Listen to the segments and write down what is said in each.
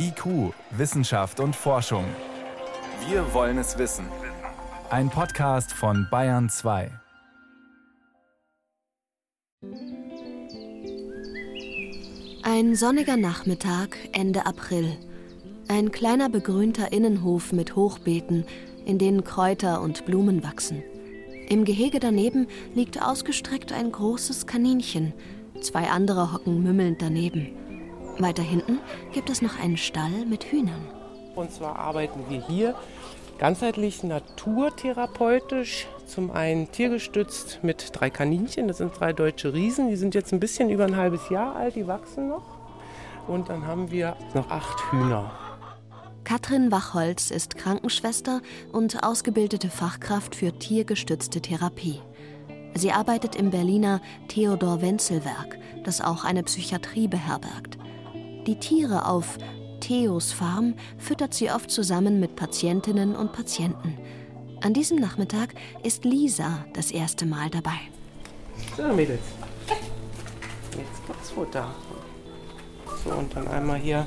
IQ, Wissenschaft und Forschung. Wir wollen es wissen. Ein Podcast von Bayern 2. Ein sonniger Nachmittag Ende April. Ein kleiner begrünter Innenhof mit Hochbeeten, in denen Kräuter und Blumen wachsen. Im Gehege daneben liegt ausgestreckt ein großes Kaninchen. Zwei andere hocken mümmelnd daneben. Weiter hinten gibt es noch einen Stall mit Hühnern. Und zwar arbeiten wir hier ganzheitlich naturtherapeutisch. Zum einen tiergestützt mit drei Kaninchen, das sind drei deutsche Riesen, die sind jetzt ein bisschen über ein halbes Jahr alt, die wachsen noch. Und dann haben wir noch acht Hühner. Katrin Wachholz ist Krankenschwester und ausgebildete Fachkraft für tiergestützte Therapie. Sie arbeitet im Berliner Theodor Wenzel Werk, das auch eine Psychiatrie beherbergt. Die Tiere auf Theos Farm füttert sie oft zusammen mit Patientinnen und Patienten. An diesem Nachmittag ist Lisa das erste Mal dabei. So, Mädels. Jetzt gibt's Futter. So, und dann einmal hier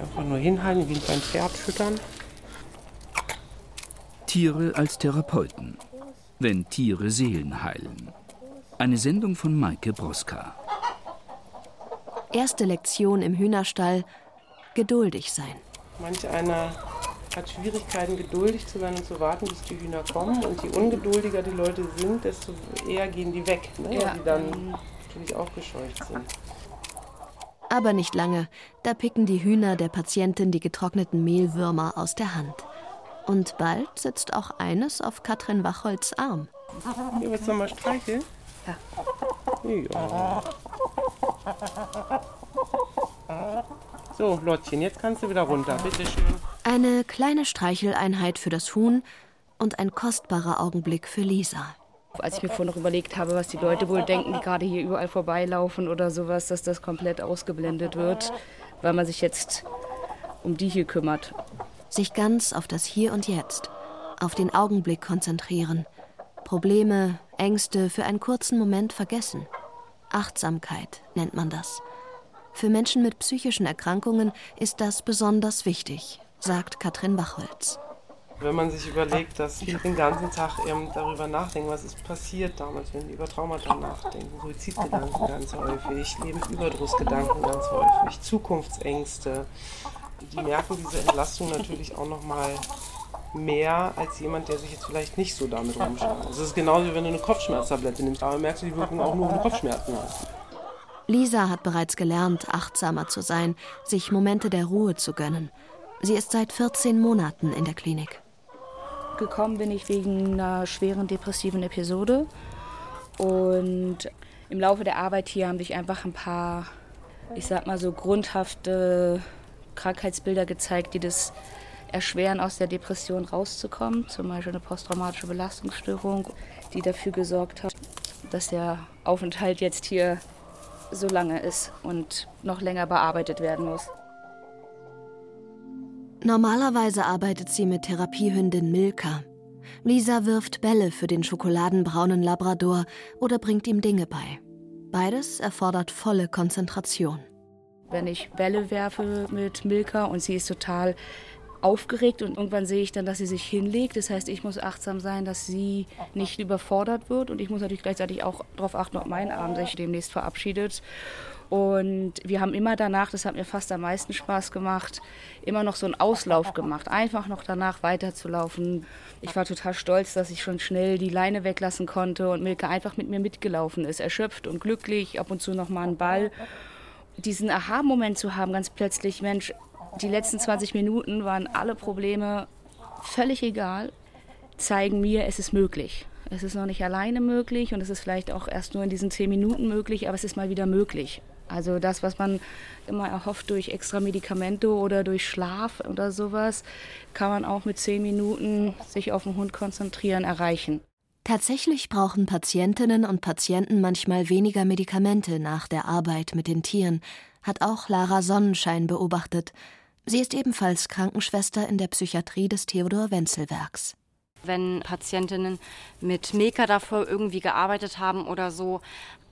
einfach nur hinhalten, wie beim Pferd füttern. Tiere als Therapeuten. Wenn Tiere Seelen heilen. Eine Sendung von Maike Broska. Erste Lektion im Hühnerstall: geduldig sein. Manch einer hat Schwierigkeiten, geduldig zu sein und zu warten, bis die Hühner kommen. Und je ungeduldiger die Leute sind, desto eher gehen die weg, ne? weil die dann natürlich auch gescheucht sind. Aber nicht lange, da picken die Hühner der Patientin die getrockneten Mehlwürmer aus der Hand. Und bald sitzt auch eines auf Katrin Wachholz Arm. Hier willst du mal streicheln? Ja. Ja. So, Lottchen, jetzt kannst du wieder runter. Bitte schön. Eine kleine Streicheleinheit für das Huhn und ein kostbarer Augenblick für Lisa. Als ich mir vorhin noch überlegt habe, was die Leute wohl denken, die gerade hier überall vorbeilaufen oder sowas, dass das komplett ausgeblendet wird, weil man sich jetzt um die hier kümmert. Sich ganz auf das Hier und Jetzt, auf den Augenblick konzentrieren. Probleme, Ängste für einen kurzen Moment vergessen. Achtsamkeit nennt man das. Für Menschen mit psychischen Erkrankungen ist das besonders wichtig, sagt Katrin Wachholz. Wenn man sich überlegt, dass viele den ganzen Tag eben darüber nachdenken, was ist passiert damals, wenn die über Traumata nachdenken, Suizidgedanken ganz häufig, Lebensüberdrussgedanken ganz häufig, Zukunftsängste, die merken diese Entlastung natürlich auch nochmal mehr als jemand, der sich jetzt vielleicht nicht so damit rumschaut. Es ist genauso, wie wenn du eine Kopfschmerztablette nimmst, aber merkst du die Wirkung auch nur, wenn du Kopfschmerzen hast. Lisa hat bereits gelernt, achtsamer zu sein, sich Momente der Ruhe zu gönnen. Sie ist seit 14 Monaten in der Klinik. Gekommen bin ich wegen einer schweren depressiven Episode. Und im Laufe der Arbeit hier haben sich einfach ein paar, ich sag mal so, grundhafte Krankheitsbilder gezeigt, die das erschweren, aus der Depression rauszukommen. Zum Beispiel eine posttraumatische Belastungsstörung, die dafür gesorgt hat, dass der Aufenthalt jetzt hier so lange ist und noch länger bearbeitet werden muss. Normalerweise arbeitet sie mit Therapiehündin Milka. Lisa wirft Bälle für den schokoladenbraunen Labrador oder bringt ihm Dinge bei. Beides erfordert volle Konzentration. Wenn ich Bälle werfe mit Milka und sie ist total aufgeregt und irgendwann sehe ich dann, dass sie sich hinlegt. Das heißt, ich muss achtsam sein, dass sie nicht überfordert wird und ich muss natürlich gleichzeitig auch darauf achten, ob mein Arm sich demnächst verabschiedet. Und wir haben immer danach, das hat mir fast am meisten Spaß gemacht, immer noch so einen Auslauf gemacht, einfach noch danach weiterzulaufen. Ich war total stolz, dass ich schon schnell die Leine weglassen konnte und Milke einfach mit mir mitgelaufen ist, erschöpft und glücklich, ab und zu noch mal einen Ball. Diesen Aha-Moment zu haben, ganz plötzlich, Mensch, die letzten 20 Minuten waren alle Probleme völlig egal, zeigen mir, es ist möglich. Es ist noch nicht alleine möglich und es ist vielleicht auch erst nur in diesen 10 Minuten möglich, aber es ist mal wieder möglich. Also das, was man immer erhofft durch extra Medikamente oder durch Schlaf oder sowas, kann man auch mit 10 Minuten sich auf den Hund konzentrieren, erreichen. Tatsächlich brauchen Patientinnen und Patienten manchmal weniger Medikamente nach der Arbeit mit den Tieren, hat auch Lara Sonnenschein beobachtet. Sie ist ebenfalls Krankenschwester in der Psychiatrie des Theodor Wenzel Werks. Wenn Patientinnen mit Milka davor irgendwie gearbeitet haben oder so,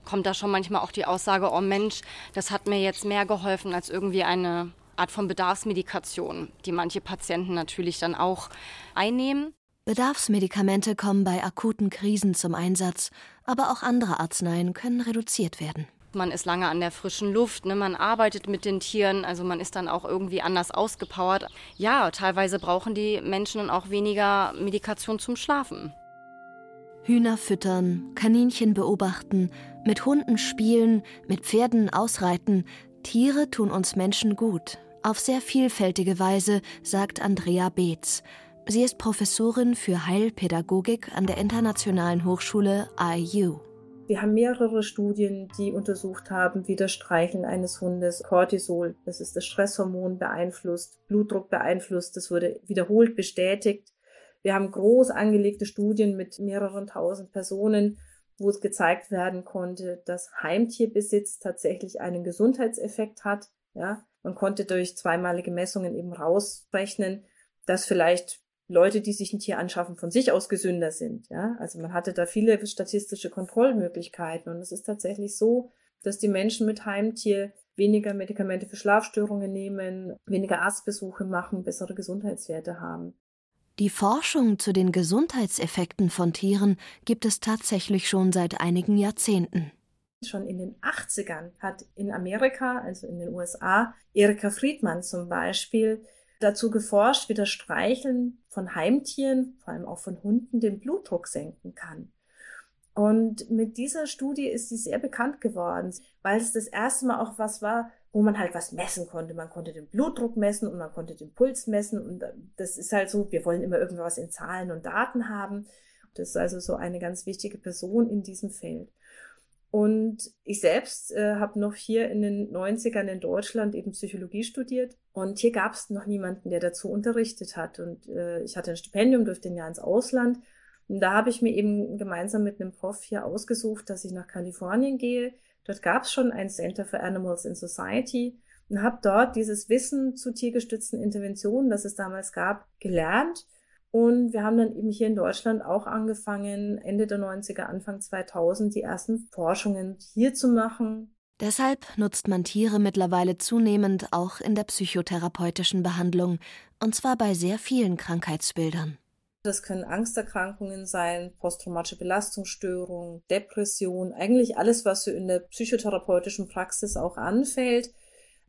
kommt da schon manchmal auch die Aussage, oh Mensch, das hat mir jetzt mehr geholfen als irgendwie eine Art von Bedarfsmedikation, die manche Patienten natürlich dann auch einnehmen. Bedarfsmedikamente kommen bei akuten Krisen zum Einsatz, aber auch andere Arzneien können reduziert werden. Man ist lange an der frischen Luft, ne? man arbeitet mit den Tieren, also man ist dann auch irgendwie anders ausgepowert. Ja, teilweise brauchen die Menschen dann auch weniger Medikation zum Schlafen. Hühner füttern, Kaninchen beobachten, mit Hunden spielen, mit Pferden ausreiten. Tiere tun uns Menschen gut. Auf sehr vielfältige Weise, sagt Andrea Beetz. Sie ist Professorin für Heilpädagogik an der Internationalen Hochschule IU. Wir haben mehrere Studien, die untersucht haben, wie das Streicheln eines Hundes Cortisol, das ist das Stresshormon, beeinflusst, Blutdruck beeinflusst. Das wurde wiederholt bestätigt. Wir haben groß angelegte Studien mit mehreren tausend Personen, wo es gezeigt werden konnte, dass Heimtierbesitz tatsächlich einen Gesundheitseffekt hat. Ja, man konnte durch zweimalige Messungen eben rausrechnen, dass vielleicht Leute, die sich ein Tier anschaffen, von sich aus gesünder sind. Ja, also man hatte da viele statistische Kontrollmöglichkeiten und es ist tatsächlich so, dass die Menschen mit Heimtier weniger Medikamente für Schlafstörungen nehmen, weniger Arztbesuche machen, bessere Gesundheitswerte haben. Die Forschung zu den Gesundheitseffekten von Tieren gibt es tatsächlich schon seit einigen Jahrzehnten. Schon in den 80ern hat in Amerika, also in den USA, Erika Friedmann zum Beispiel dazu geforscht, wie das Streicheln von Heimtieren, vor allem auch von Hunden, den Blutdruck senken kann. Und mit dieser Studie ist sie sehr bekannt geworden, weil es das erste Mal auch was war, wo man halt was messen konnte. Man konnte den Blutdruck messen und man konnte den Puls messen. Und das ist halt so, wir wollen immer irgendwas in Zahlen und Daten haben. Das ist also so eine ganz wichtige Person in diesem Feld. Und ich selbst äh, habe noch hier in den 90ern in Deutschland eben Psychologie studiert. Und hier gab es noch niemanden, der dazu unterrichtet hat. Und äh, ich hatte ein Stipendium, durfte ein Jahr ins Ausland. Und da habe ich mir eben gemeinsam mit einem Prof hier ausgesucht, dass ich nach Kalifornien gehe. Dort gab es schon ein Center for Animals in Society und habe dort dieses Wissen zu tiergestützten Interventionen, das es damals gab, gelernt und wir haben dann eben hier in Deutschland auch angefangen, Ende der 90er, Anfang 2000, die ersten Forschungen hier zu machen. Deshalb nutzt man Tiere mittlerweile zunehmend auch in der psychotherapeutischen Behandlung, und zwar bei sehr vielen Krankheitsbildern. Das können Angsterkrankungen sein, posttraumatische Belastungsstörungen, Depression, eigentlich alles, was so in der psychotherapeutischen Praxis auch anfällt.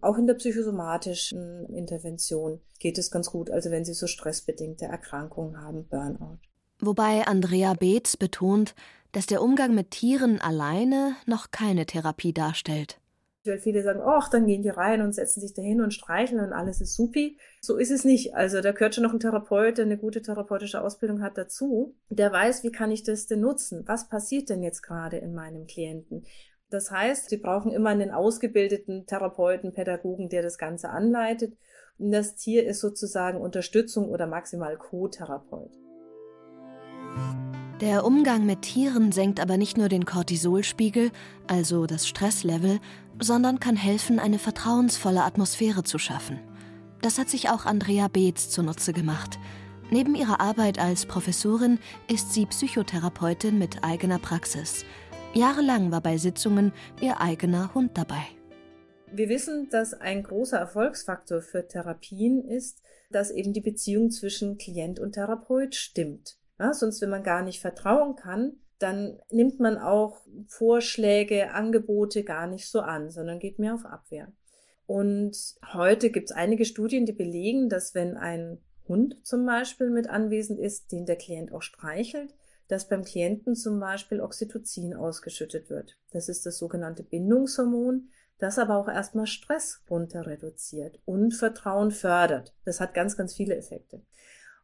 Auch in der psychosomatischen Intervention geht es ganz gut, also wenn Sie so stressbedingte Erkrankungen haben, Burnout. Wobei Andrea Beetz betont, dass der Umgang mit Tieren alleine noch keine Therapie darstellt. Weil viele sagen, ach, dann gehen die rein und setzen sich dahin und streicheln und alles ist supi. So ist es nicht. Also da gehört schon noch ein Therapeut, der eine gute therapeutische Ausbildung hat dazu. Der weiß, wie kann ich das denn nutzen? Was passiert denn jetzt gerade in meinem Klienten? Das heißt, sie brauchen immer einen ausgebildeten Therapeuten, Pädagogen, der das Ganze anleitet. Und das Tier ist sozusagen Unterstützung oder maximal Co-Therapeut. Der Umgang mit Tieren senkt aber nicht nur den Cortisolspiegel, also das Stresslevel, sondern kann helfen, eine vertrauensvolle Atmosphäre zu schaffen. Das hat sich auch Andrea Beetz zunutze gemacht. Neben ihrer Arbeit als Professorin ist sie Psychotherapeutin mit eigener Praxis. Jahrelang war bei Sitzungen ihr eigener Hund dabei. Wir wissen, dass ein großer Erfolgsfaktor für Therapien ist, dass eben die Beziehung zwischen Klient und Therapeut stimmt. Ja, sonst, wenn man gar nicht vertrauen kann, dann nimmt man auch Vorschläge, Angebote gar nicht so an, sondern geht mehr auf Abwehr. Und heute gibt es einige Studien, die belegen, dass wenn ein Hund zum Beispiel mit anwesend ist, den der Klient auch streichelt, dass beim Klienten zum Beispiel Oxytocin ausgeschüttet wird. Das ist das sogenannte Bindungshormon, das aber auch erstmal Stress runter reduziert und Vertrauen fördert. Das hat ganz, ganz viele Effekte.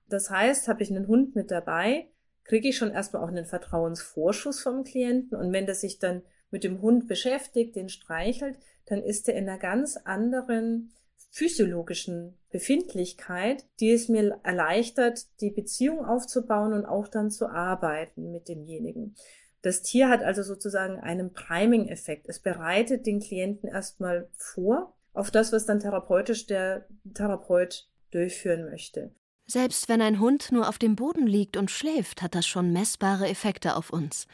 Das heißt, habe ich einen Hund mit dabei, kriege ich schon erstmal auch einen Vertrauensvorschuss vom Klienten und wenn der sich dann mit dem Hund beschäftigt, den streichelt, dann ist er in einer ganz anderen physiologischen Befindlichkeit, die es mir erleichtert, die Beziehung aufzubauen und auch dann zu arbeiten mit demjenigen. Das Tier hat also sozusagen einen Priming-Effekt. Es bereitet den Klienten erstmal vor auf das, was dann therapeutisch der Therapeut durchführen möchte. Selbst wenn ein Hund nur auf dem Boden liegt und schläft, hat das schon messbare Effekte auf uns.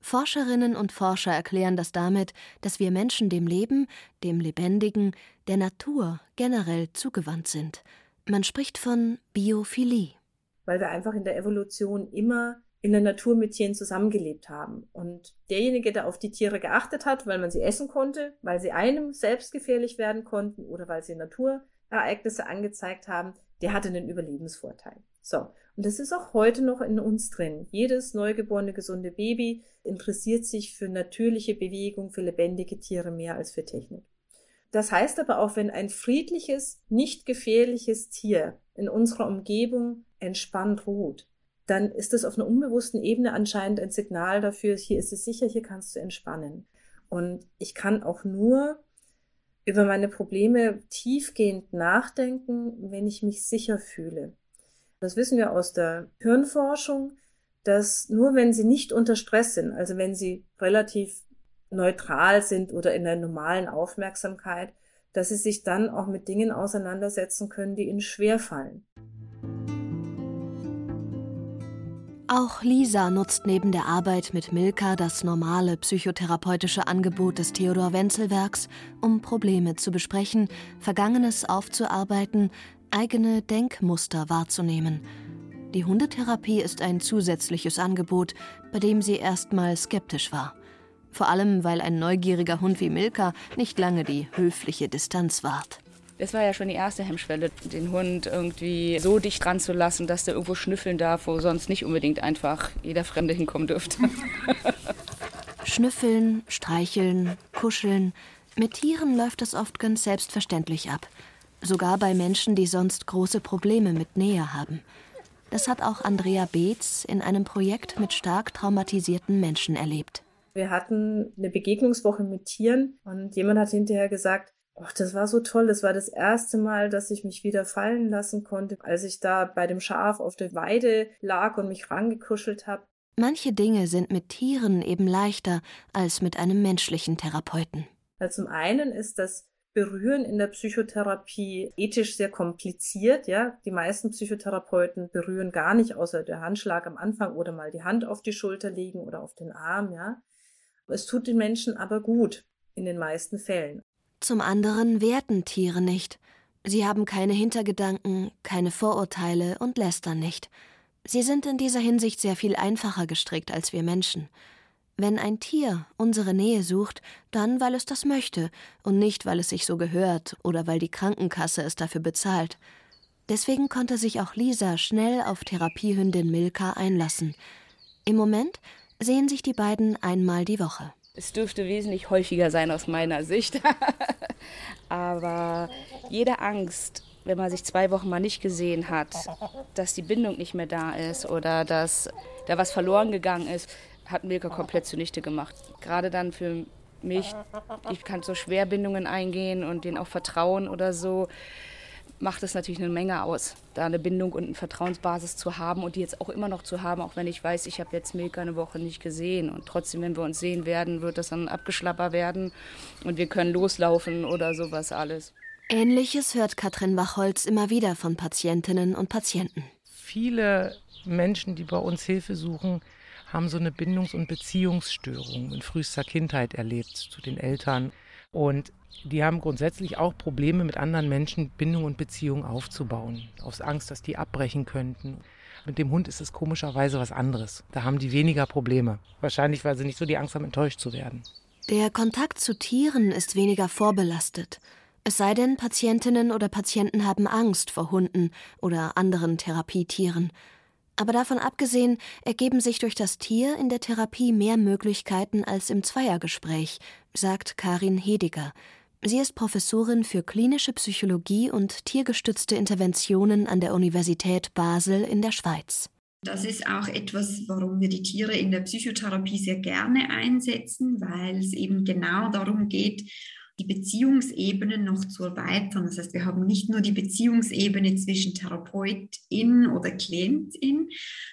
Forscherinnen und Forscher erklären das damit, dass wir Menschen dem Leben, dem Lebendigen, der Natur generell zugewandt sind. Man spricht von Biophilie. Weil wir einfach in der Evolution immer in der Natur mit Tieren zusammengelebt haben. Und derjenige, der auf die Tiere geachtet hat, weil man sie essen konnte, weil sie einem selbst gefährlich werden konnten oder weil sie Naturereignisse angezeigt haben, der hatte einen Überlebensvorteil. So. Und das ist auch heute noch in uns drin. Jedes neugeborene gesunde Baby interessiert sich für natürliche Bewegung, für lebendige Tiere mehr als für Technik. Das heißt aber auch, wenn ein friedliches, nicht gefährliches Tier in unserer Umgebung entspannt ruht, dann ist das auf einer unbewussten Ebene anscheinend ein Signal dafür, hier ist es sicher, hier kannst du entspannen. Und ich kann auch nur über meine Probleme tiefgehend nachdenken, wenn ich mich sicher fühle. Das wissen wir aus der Hirnforschung, dass nur wenn sie nicht unter Stress sind, also wenn sie relativ neutral sind oder in der normalen Aufmerksamkeit, dass sie sich dann auch mit Dingen auseinandersetzen können, die ihnen schwerfallen. Auch Lisa nutzt neben der Arbeit mit Milka das normale psychotherapeutische Angebot des Theodor Wenzel Werks, um Probleme zu besprechen, Vergangenes aufzuarbeiten, eigene Denkmuster wahrzunehmen. Die Hundetherapie ist ein zusätzliches Angebot, bei dem sie erstmal skeptisch war. Vor allem, weil ein neugieriger Hund wie Milka nicht lange die höfliche Distanz wahrt. Das war ja schon die erste Hemmschwelle, den Hund irgendwie so dicht dran zu lassen, dass der irgendwo schnüffeln darf, wo sonst nicht unbedingt einfach jeder Fremde hinkommen dürfte. Schnüffeln, streicheln, kuscheln. Mit Tieren läuft das oft ganz selbstverständlich ab. Sogar bei Menschen, die sonst große Probleme mit Nähe haben. Das hat auch Andrea Beetz in einem Projekt mit stark traumatisierten Menschen erlebt. Wir hatten eine Begegnungswoche mit Tieren und jemand hat hinterher gesagt, Och, das war so toll. Das war das erste Mal, dass ich mich wieder fallen lassen konnte, als ich da bei dem Schaf auf der Weide lag und mich rangekuschelt habe. Manche Dinge sind mit Tieren eben leichter als mit einem menschlichen Therapeuten. Also zum einen ist das Berühren in der Psychotherapie ethisch sehr kompliziert, ja. Die meisten Psychotherapeuten berühren gar nicht, außer der Handschlag am Anfang oder mal die Hand auf die Schulter legen oder auf den Arm, ja. Es tut den Menschen aber gut in den meisten Fällen. Zum anderen werten Tiere nicht. Sie haben keine Hintergedanken, keine Vorurteile und lästern nicht. Sie sind in dieser Hinsicht sehr viel einfacher gestrickt als wir Menschen. Wenn ein Tier unsere Nähe sucht, dann weil es das möchte und nicht weil es sich so gehört oder weil die Krankenkasse es dafür bezahlt. Deswegen konnte sich auch Lisa schnell auf Therapiehündin Milka einlassen. Im Moment sehen sich die beiden einmal die Woche. Es dürfte wesentlich häufiger sein aus meiner Sicht. Aber jede Angst, wenn man sich zwei Wochen mal nicht gesehen hat, dass die Bindung nicht mehr da ist oder dass da was verloren gegangen ist, hat Milka komplett zunichte gemacht. Gerade dann für mich, ich kann so Schwerbindungen eingehen und denen auch vertrauen oder so macht es natürlich eine Menge aus, da eine Bindung und eine Vertrauensbasis zu haben und die jetzt auch immer noch zu haben, auch wenn ich weiß, ich habe jetzt Milka eine Woche nicht gesehen. Und trotzdem, wenn wir uns sehen werden, wird das dann abgeschlapper werden und wir können loslaufen oder sowas alles. Ähnliches hört Katrin Wachholz immer wieder von Patientinnen und Patienten. Viele Menschen, die bei uns Hilfe suchen, haben so eine Bindungs- und Beziehungsstörung in frühester Kindheit erlebt zu den Eltern. Und die haben grundsätzlich auch Probleme mit anderen Menschen Bindung und Beziehung aufzubauen, aus Angst, dass die abbrechen könnten. Mit dem Hund ist es komischerweise was anderes. Da haben die weniger Probleme. Wahrscheinlich, weil sie nicht so die Angst haben, enttäuscht zu werden. Der Kontakt zu Tieren ist weniger vorbelastet. Es sei denn, Patientinnen oder Patienten haben Angst vor Hunden oder anderen Therapietieren. Aber davon abgesehen ergeben sich durch das Tier in der Therapie mehr Möglichkeiten als im Zweiergespräch, sagt Karin Hediger. Sie ist Professorin für klinische Psychologie und tiergestützte Interventionen an der Universität Basel in der Schweiz. Das ist auch etwas, warum wir die Tiere in der Psychotherapie sehr gerne einsetzen, weil es eben genau darum geht, die Beziehungsebenen noch zu erweitern. Das heißt, wir haben nicht nur die Beziehungsebene zwischen Therapeutin oder Klientin,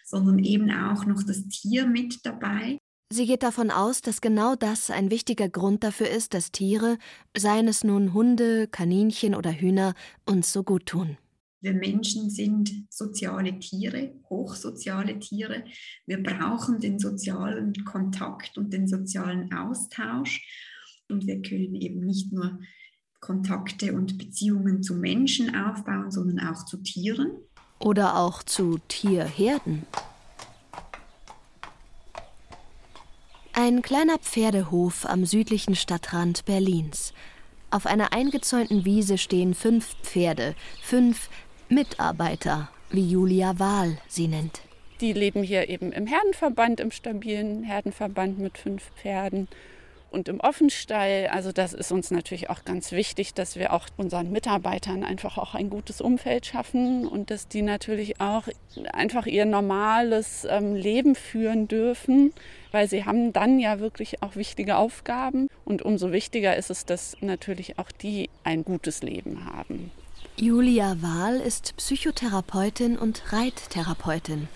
sondern eben auch noch das Tier mit dabei. Sie geht davon aus, dass genau das ein wichtiger Grund dafür ist, dass Tiere, seien es nun Hunde, Kaninchen oder Hühner, uns so gut tun. Wir Menschen sind soziale Tiere, hochsoziale Tiere. Wir brauchen den sozialen Kontakt und den sozialen Austausch. Und wir können eben nicht nur Kontakte und Beziehungen zu Menschen aufbauen, sondern auch zu Tieren. Oder auch zu Tierherden. Ein kleiner Pferdehof am südlichen Stadtrand Berlins. Auf einer eingezäunten Wiese stehen fünf Pferde, fünf Mitarbeiter, wie Julia Wahl sie nennt. Die leben hier eben im Herdenverband, im stabilen Herdenverband mit fünf Pferden und im Offenstall. Also das ist uns natürlich auch ganz wichtig, dass wir auch unseren Mitarbeitern einfach auch ein gutes Umfeld schaffen und dass die natürlich auch einfach ihr normales ähm, Leben führen dürfen, weil sie haben dann ja wirklich auch wichtige Aufgaben und umso wichtiger ist es, dass natürlich auch die ein gutes Leben haben. Julia Wahl ist Psychotherapeutin und Reittherapeutin.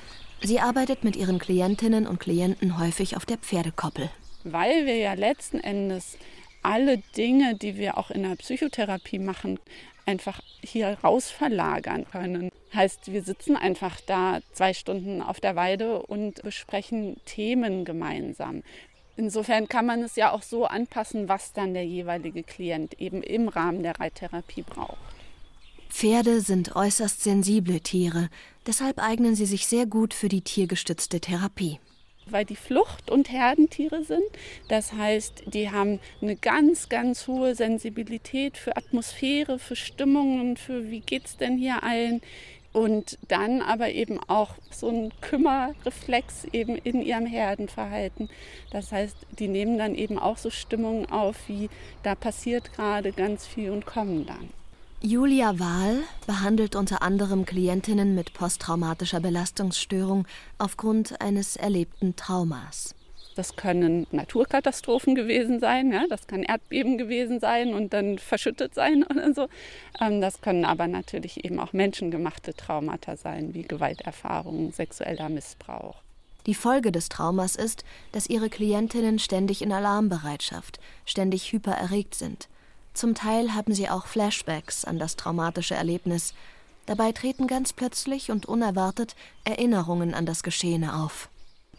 Sie arbeitet mit ihren Klientinnen und Klienten häufig auf der Pferdekoppel weil wir ja letzten Endes alle Dinge, die wir auch in der Psychotherapie machen, einfach hier raus verlagern können. Heißt, wir sitzen einfach da zwei Stunden auf der Weide und besprechen Themen gemeinsam. Insofern kann man es ja auch so anpassen, was dann der jeweilige Klient eben im Rahmen der Reittherapie braucht. Pferde sind äußerst sensible Tiere, deshalb eignen sie sich sehr gut für die tiergestützte Therapie weil die Flucht- und Herdentiere sind. Das heißt, die haben eine ganz, ganz hohe Sensibilität für Atmosphäre, für Stimmungen, für wie geht es denn hier allen. Und dann aber eben auch so ein Kümmerreflex eben in ihrem Herdenverhalten. Das heißt, die nehmen dann eben auch so Stimmungen auf, wie da passiert gerade ganz viel und kommen dann. Julia Wahl behandelt unter anderem Klientinnen mit posttraumatischer Belastungsstörung aufgrund eines erlebten Traumas. Das können Naturkatastrophen gewesen sein, ja, das kann Erdbeben gewesen sein und dann verschüttet sein oder so. Ähm, das können aber natürlich eben auch menschengemachte Traumata sein, wie Gewalterfahrungen, sexueller Missbrauch. Die Folge des Traumas ist, dass ihre Klientinnen ständig in Alarmbereitschaft, ständig hypererregt sind. Zum Teil haben sie auch Flashbacks an das traumatische Erlebnis. Dabei treten ganz plötzlich und unerwartet Erinnerungen an das Geschehene auf.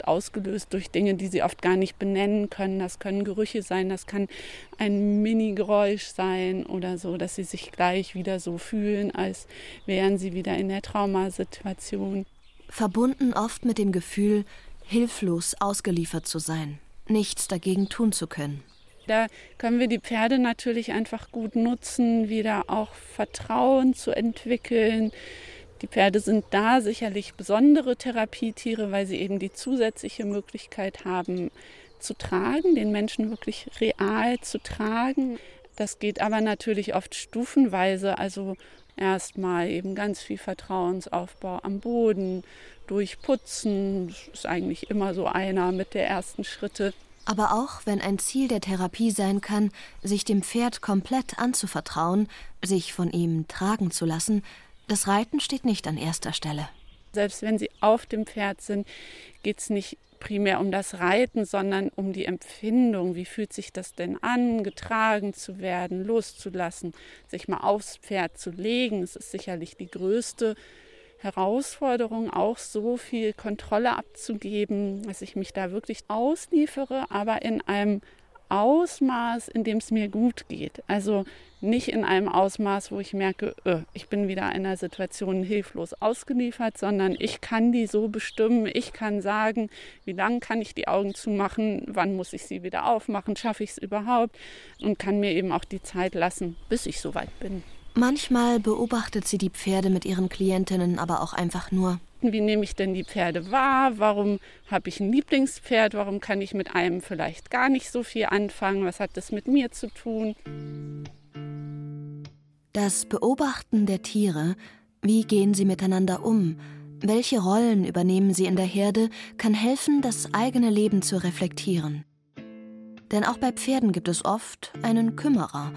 Ausgelöst durch Dinge, die sie oft gar nicht benennen können. Das können Gerüche sein, das kann ein Mini-Geräusch sein oder so, dass sie sich gleich wieder so fühlen, als wären sie wieder in der Traumasituation. Verbunden oft mit dem Gefühl, hilflos ausgeliefert zu sein, nichts dagegen tun zu können. Da können wir die Pferde natürlich einfach gut nutzen, wieder auch Vertrauen zu entwickeln. Die Pferde sind da sicherlich besondere Therapietiere, weil sie eben die zusätzliche Möglichkeit haben, zu tragen, den Menschen wirklich real zu tragen. Das geht aber natürlich oft stufenweise, also erstmal eben ganz viel Vertrauensaufbau am Boden, durch Putzen, das ist eigentlich immer so einer mit der ersten Schritte. Aber auch wenn ein Ziel der Therapie sein kann, sich dem Pferd komplett anzuvertrauen, sich von ihm tragen zu lassen, das Reiten steht nicht an erster Stelle. Selbst wenn sie auf dem Pferd sind, geht es nicht primär um das Reiten, sondern um die Empfindung. Wie fühlt sich das denn an, getragen zu werden, loszulassen, sich mal aufs Pferd zu legen? Es ist sicherlich die größte Herausforderung, auch so viel Kontrolle abzugeben, dass ich mich da wirklich ausliefere, aber in einem Ausmaß, in dem es mir gut geht. Also nicht in einem Ausmaß, wo ich merke, öh, ich bin wieder einer Situation hilflos ausgeliefert, sondern ich kann die so bestimmen. Ich kann sagen, wie lange kann ich die Augen zumachen, wann muss ich sie wieder aufmachen, schaffe ich es überhaupt und kann mir eben auch die Zeit lassen, bis ich soweit bin. Manchmal beobachtet sie die Pferde mit ihren Klientinnen aber auch einfach nur. Wie nehme ich denn die Pferde wahr? Warum habe ich ein Lieblingspferd? Warum kann ich mit einem vielleicht gar nicht so viel anfangen? Was hat das mit mir zu tun? Das Beobachten der Tiere, wie gehen sie miteinander um, welche Rollen übernehmen sie in der Herde, kann helfen, das eigene Leben zu reflektieren. Denn auch bei Pferden gibt es oft einen Kümmerer,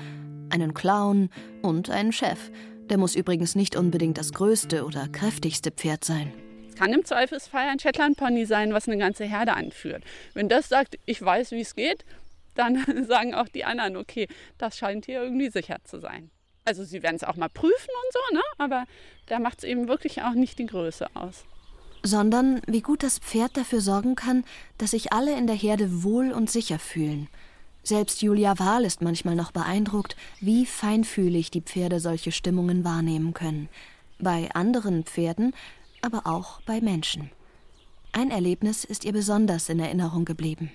einen Clown und einen Chef. Der muss übrigens nicht unbedingt das größte oder kräftigste Pferd sein. Es kann im Zweifelsfall ein Shetland Pony sein, was eine ganze Herde anführt. Wenn das sagt, ich weiß, wie es geht, dann sagen auch die anderen, okay, das scheint hier irgendwie sicher zu sein. Also sie werden es auch mal prüfen und so, ne? aber da macht es eben wirklich auch nicht die Größe aus. Sondern wie gut das Pferd dafür sorgen kann, dass sich alle in der Herde wohl und sicher fühlen. Selbst Julia Wahl ist manchmal noch beeindruckt, wie feinfühlig die Pferde solche Stimmungen wahrnehmen können. Bei anderen Pferden, aber auch bei Menschen. Ein Erlebnis ist ihr besonders in Erinnerung geblieben.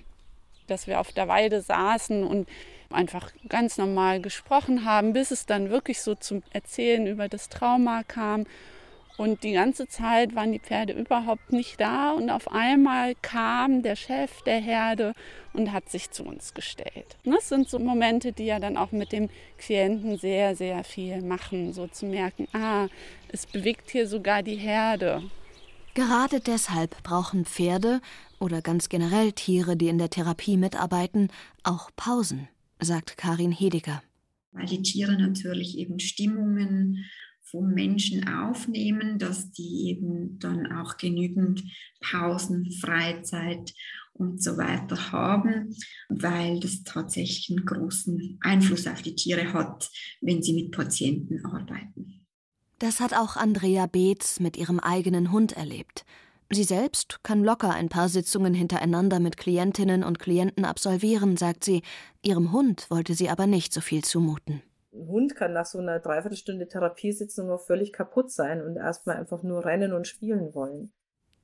Dass wir auf der Weide saßen und einfach ganz normal gesprochen haben, bis es dann wirklich so zum Erzählen über das Trauma kam. Und die ganze Zeit waren die Pferde überhaupt nicht da. Und auf einmal kam der Chef der Herde und hat sich zu uns gestellt. Das sind so Momente, die ja dann auch mit dem Klienten sehr, sehr viel machen. So zu merken, ah, es bewegt hier sogar die Herde. Gerade deshalb brauchen Pferde oder ganz generell Tiere, die in der Therapie mitarbeiten, auch Pausen sagt Karin Hediger. Weil die Tiere natürlich eben Stimmungen vom Menschen aufnehmen, dass die eben dann auch genügend Pausen, Freizeit und so weiter haben, weil das tatsächlich einen großen Einfluss auf die Tiere hat, wenn sie mit Patienten arbeiten. Das hat auch Andrea Beetz mit ihrem eigenen Hund erlebt. Sie selbst kann locker ein paar Sitzungen hintereinander mit Klientinnen und Klienten absolvieren, sagt sie. Ihrem Hund wollte sie aber nicht so viel zumuten. Ein Hund kann nach so einer Dreiviertelstunde Therapiesitzung auch völlig kaputt sein und erstmal einfach nur rennen und spielen wollen.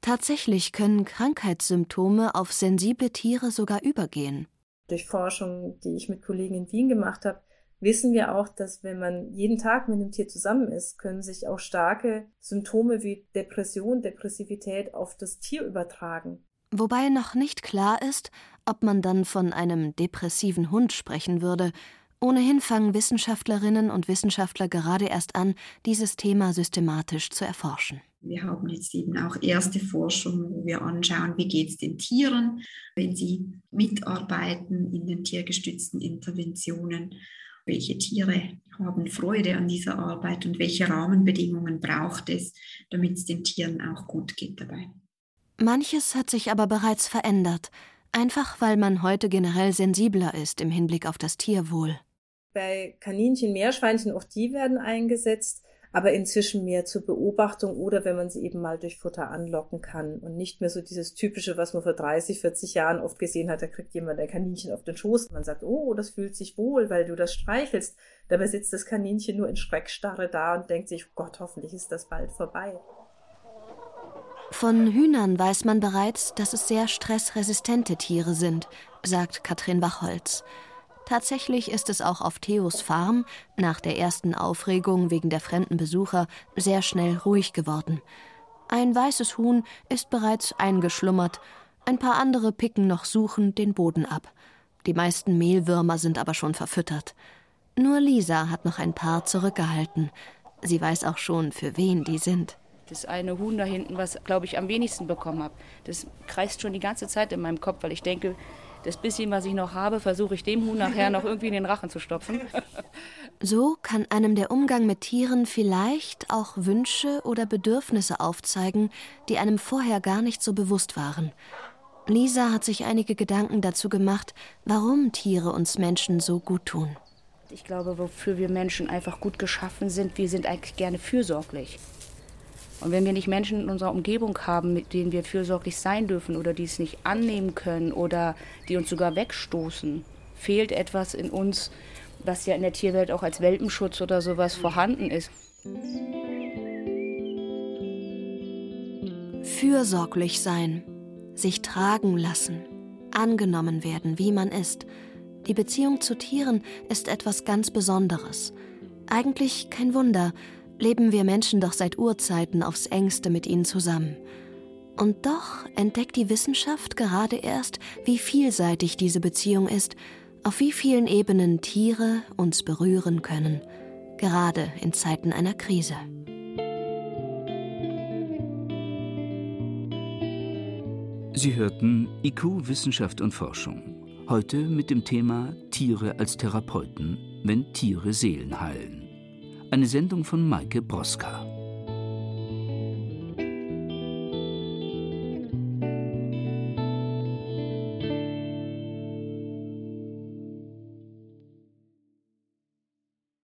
Tatsächlich können Krankheitssymptome auf sensible Tiere sogar übergehen. Durch Forschung, die ich mit Kollegen in Wien gemacht habe, wissen wir auch, dass wenn man jeden Tag mit einem Tier zusammen ist, können sich auch starke Symptome wie Depression, Depressivität auf das Tier übertragen. Wobei noch nicht klar ist, ob man dann von einem depressiven Hund sprechen würde. Ohnehin fangen Wissenschaftlerinnen und Wissenschaftler gerade erst an, dieses Thema systematisch zu erforschen. Wir haben jetzt eben auch erste Forschung, wo wir anschauen, wie geht es den Tieren, wenn sie mitarbeiten in den tiergestützten Interventionen welche Tiere haben Freude an dieser Arbeit und welche Rahmenbedingungen braucht es, damit es den Tieren auch gut geht dabei. Manches hat sich aber bereits verändert, einfach weil man heute generell sensibler ist im Hinblick auf das Tierwohl. Bei Kaninchen, Meerschweinchen, auch die werden eingesetzt aber inzwischen mehr zur Beobachtung oder wenn man sie eben mal durch Futter anlocken kann und nicht mehr so dieses typische, was man vor 30, 40 Jahren oft gesehen hat, da kriegt jemand ein Kaninchen auf den Schoß. Man sagt, oh, das fühlt sich wohl, weil du das streichelst. Dabei sitzt das Kaninchen nur in Schreckstarre da und denkt sich, oh Gott, hoffentlich ist das bald vorbei. Von Hühnern weiß man bereits, dass es sehr stressresistente Tiere sind, sagt Katrin Wachholz. Tatsächlich ist es auch auf Theos Farm nach der ersten Aufregung wegen der fremden Besucher sehr schnell ruhig geworden. Ein weißes Huhn ist bereits eingeschlummert, ein paar andere picken noch suchend den Boden ab. Die meisten Mehlwürmer sind aber schon verfüttert. Nur Lisa hat noch ein paar zurückgehalten. Sie weiß auch schon, für wen die sind. Das eine Huhn da hinten, was, glaube ich, am wenigsten bekommen habe, das kreist schon die ganze Zeit in meinem Kopf, weil ich denke, das bisschen, was ich noch habe, versuche ich dem Huhn nachher noch irgendwie in den Rachen zu stopfen. So kann einem der Umgang mit Tieren vielleicht auch Wünsche oder Bedürfnisse aufzeigen, die einem vorher gar nicht so bewusst waren. Lisa hat sich einige Gedanken dazu gemacht, warum Tiere uns Menschen so gut tun. Ich glaube, wofür wir Menschen einfach gut geschaffen sind, wir sind eigentlich gerne fürsorglich. Und wenn wir nicht Menschen in unserer Umgebung haben, mit denen wir fürsorglich sein dürfen oder die es nicht annehmen können oder die uns sogar wegstoßen, fehlt etwas in uns, was ja in der Tierwelt auch als Welpenschutz oder sowas vorhanden ist. Fürsorglich sein, sich tragen lassen, angenommen werden, wie man ist. Die Beziehung zu Tieren ist etwas ganz Besonderes. Eigentlich kein Wunder, leben wir Menschen doch seit Urzeiten aufs engste mit ihnen zusammen. Und doch entdeckt die Wissenschaft gerade erst, wie vielseitig diese Beziehung ist, auf wie vielen Ebenen Tiere uns berühren können, gerade in Zeiten einer Krise. Sie hörten IQ Wissenschaft und Forschung. Heute mit dem Thema Tiere als Therapeuten, wenn Tiere Seelen heilen. Eine Sendung von Maike Broska.